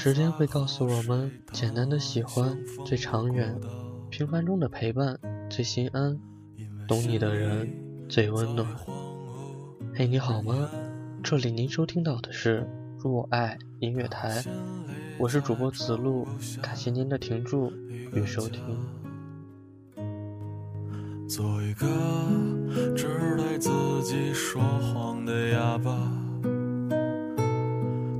时间会告诉我们，简单的喜欢最长远，平凡中的陪伴最心安，懂你的人最温暖。嘿，你好吗？这里您收听到的是若爱音乐台，我是主播子路，感谢您的停驻与收听。做一个只对自己说谎的哑巴。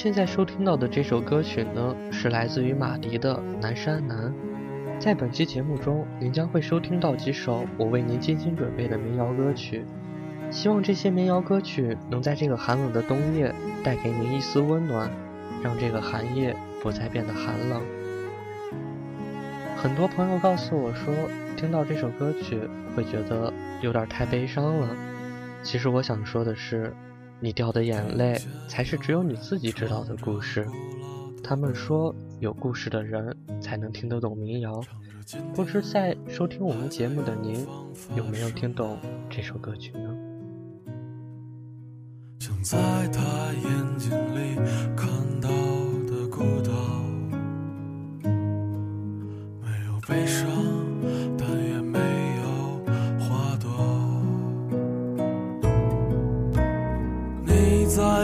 现在收听到的这首歌曲呢，是来自于马迪的《南山南》。在本期节目中，您将会收听到几首我为您精心准备的民谣歌曲。希望这些民谣歌曲能在这个寒冷的冬夜带给您一丝温暖，让这个寒夜不再变得寒冷。很多朋友告诉我说，听到这首歌曲会觉得有点太悲伤了。其实我想说的是。你掉的眼泪，才是只有你自己知道的故事。他们说，有故事的人才能听得懂民谣。不知在收听我们节目的您，有没有听懂这首歌曲呢？想在他眼睛里看到的孤岛，没有悲伤。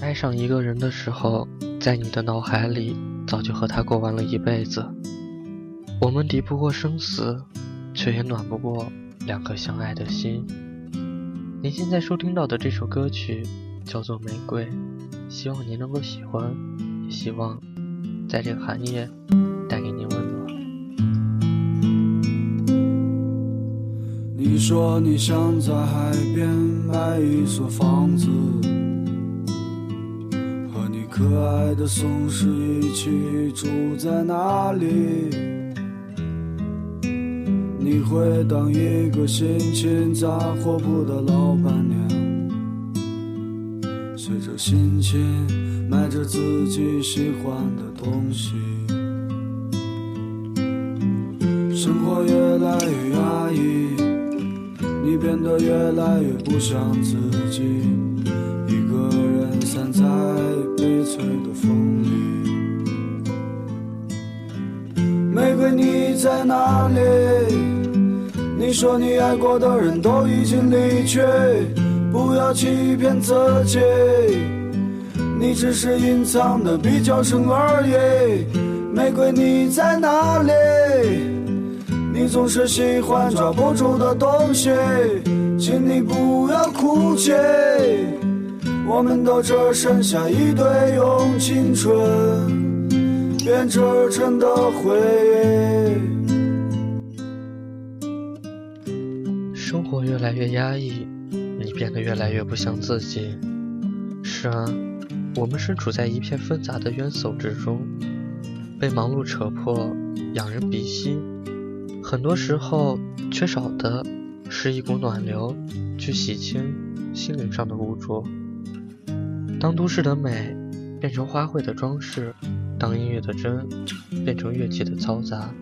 爱上一个人的时候，在你的脑海里早就和他过完了一辈子。我们敌不过生死，却也暖不过两颗相爱的心。您现在收听到的这首歌曲叫做《玫瑰》，希望您能够喜欢，也希望在这个寒夜带给您温暖。你说你想在海边买一所房子，可爱的松狮一起住在那里。你会当一个心情杂货铺的老板娘，随着心情买着自己喜欢的东西。生活越来越压抑。你变得越来越不像自己，一个人散在的风里。玫瑰，你在哪里？你说你爱过的人都已经离去，不要欺骗自己，你只是隐藏的比较深而已。玫瑰，你在哪里？你总是喜欢抓不住的东西，请你不要哭泣。我们都只剩下一堆用青春编织成的回忆。生活越来越压抑，你变得越来越不像自己。是啊，我们身处在一片纷杂的冤叟之中，被忙碌扯破，仰人鼻息。很多时候，缺少的是一股暖流，去洗清心灵上的污浊。当都市的美变成花卉的装饰，当音乐的真变成乐器的嘈杂，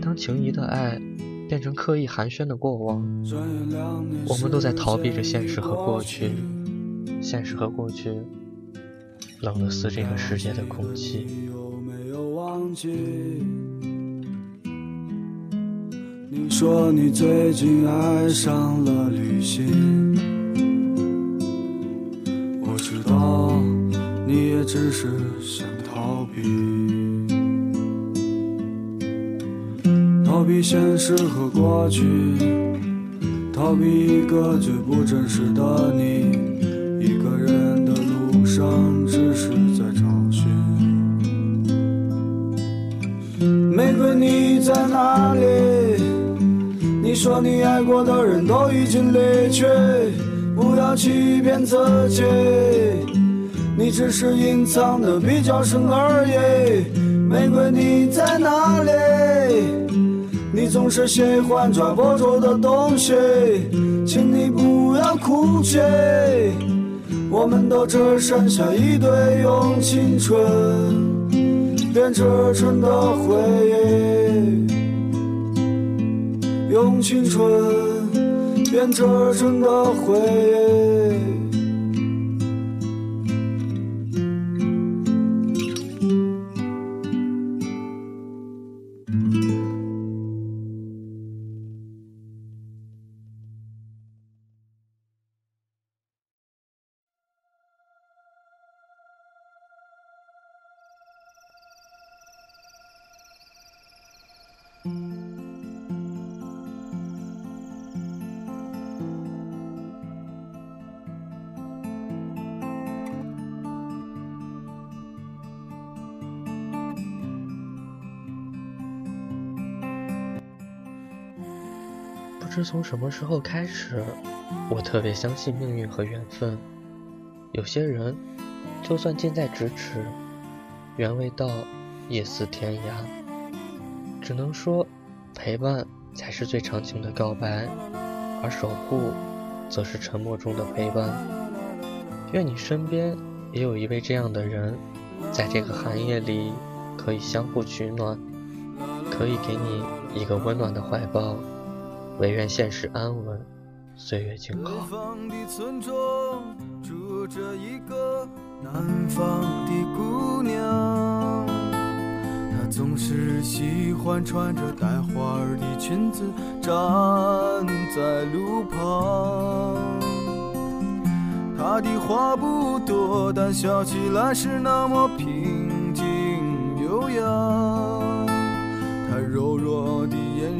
当情谊的爱变成刻意寒暄的过往，我们都在逃避着现实和过去。现实和过去，冷得似这个世界的空气。你说你最近爱上了旅行，只是想逃避，逃避现实和过去，逃避一个最不真实的你。一个人的路上，只是在找寻。玫瑰，你在哪里？你说你爱过的人都已经离去，不要欺骗自己，你只是隐藏的比较深而已。玫瑰你在哪里？你总是喜欢抓不住的东西，请你不要哭泣。我们都只剩下一堆用青春编织成的回忆。用青春编织成的回忆。是从什么时候开始，我特别相信命运和缘分。有些人，就算近在咫尺，缘未到，也似天涯。只能说，陪伴才是最长情的告白，而守护，则是沉默中的陪伴。愿你身边也有一位这样的人，在这个寒夜里，可以相互取暖，可以给你一个温暖的怀抱。唯愿现实安稳，岁月静好。北方的村庄住着一个南方的姑娘，她总是喜欢穿着带花儿的裙子站在路旁。她的话不多，但笑起来是那么平静优雅。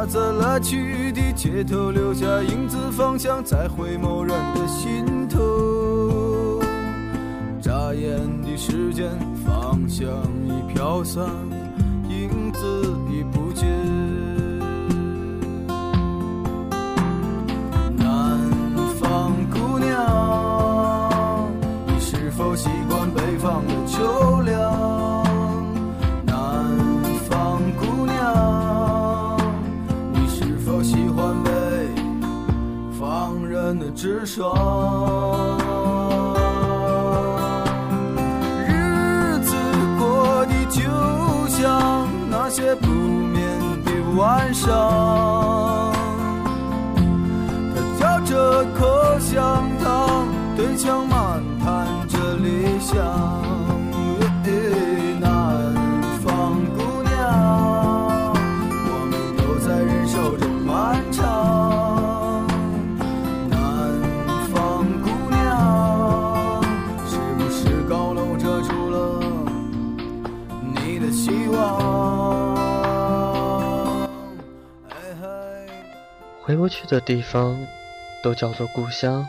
他在来去的街头留下影子，方向在回眸人的心头。眨眼的时间，方向已飘散。影子爽？日子过得就像。那些不眠的晚上，他嚼着口香糖，对墙过去的地方，都叫做故乡。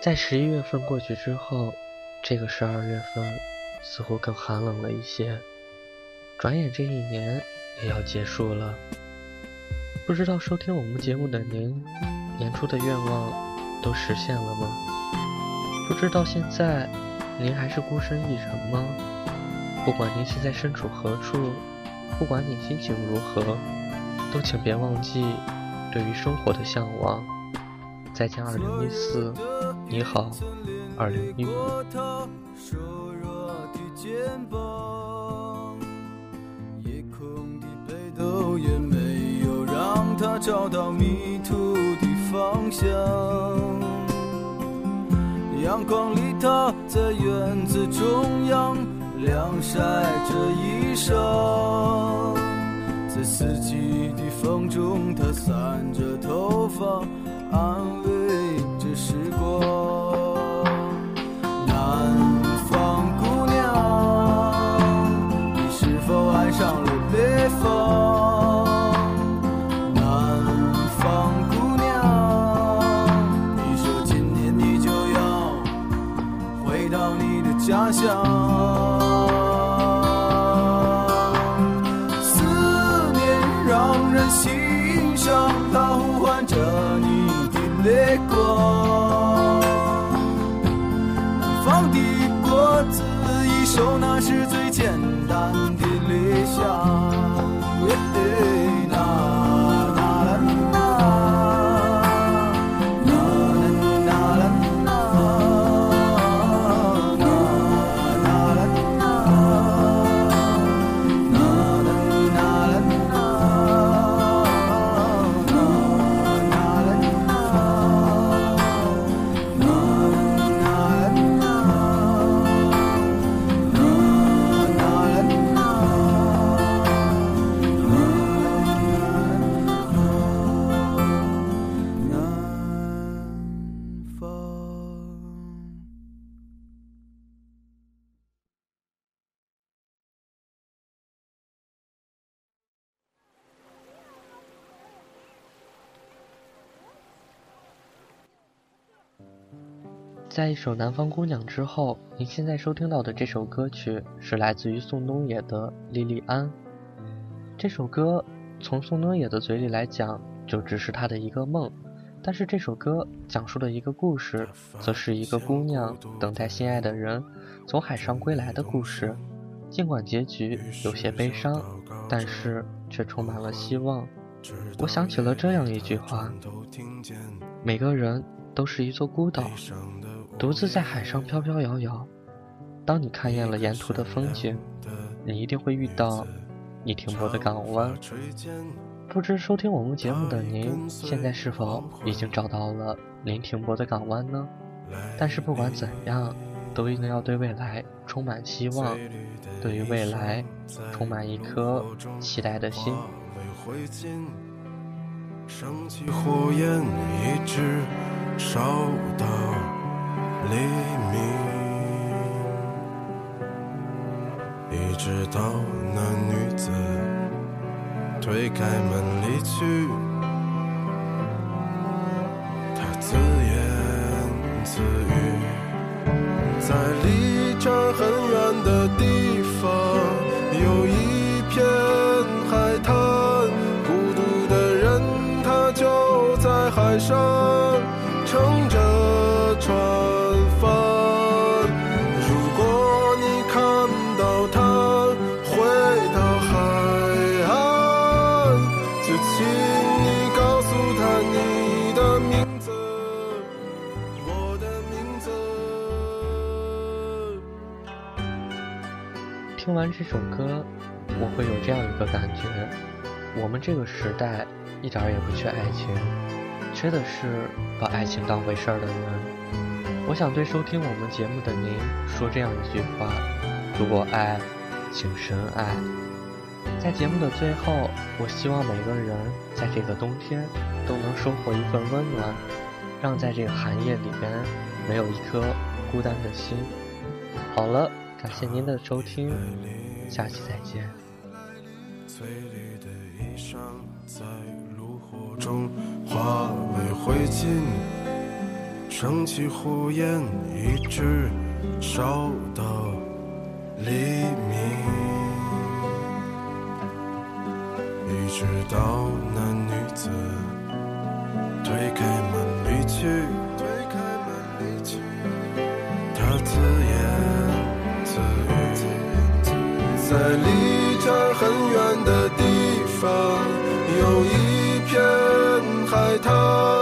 在十一月份过去之后，这个十二月份似乎更寒冷了一些。转眼这一年也要结束了，不知道收听我们节目的您，年初的愿望都实现了吗？不知道现在您还是孤身一人吗？不管您现在身处何处，不管你心情如何，都请别忘记。对于生活的向往。再见，二零一四，你好，二零一五。他找到迷途的方向。阳光里，他在院子中央晾晒着衣裳。在四季的风中，他散着头发，安慰着时光。南方姑娘，你是否爱上了北方？南方姑娘，你说今年你就要回到你的家乡。着你的泪光。南方的果子已熟，那是在一首《南方姑娘》之后，您现在收听到的这首歌曲是来自于宋冬野的《莉莉安》。这首歌从宋冬野的嘴里来讲，就只是他的一个梦；但是这首歌讲述的一个故事，则是一个姑娘等待心爱的人从海上归来的故事。尽管结局有些悲伤，但是却充满了希望。我想起了这样一句话：每个人都是一座孤岛。独自在海上飘飘摇摇，当你看厌了沿途的风景，你一定会遇到你停泊的港湾。不知收听我们节目的您，现在是否已经找到了您停泊的港湾呢？但是不管怎样，都一定要对未来充满希望，对于未来充满一颗期待的心。升起火焰，一直烧到黎明，一直到那女子推开门离去。她自言自语，在离这很远的地听完这首歌，我会有这样一个感觉：我们这个时代一点也不缺爱情，缺的是把爱情当回事儿的人。我想对收听我们节目的您说这样一句话：如果爱，请深爱。在节目的最后，我希望每个人在这个冬天都能收获一份温暖，让在这个寒夜里边没有一颗孤单的心。好了，感谢您的收听，下期再见。翠绿的衣裳在炉火中化为灰烬，升起火焰，一直烧到黎明，一直到那女子推开门离去，推开门离去，她自在离这儿很远的地方，有一片海滩。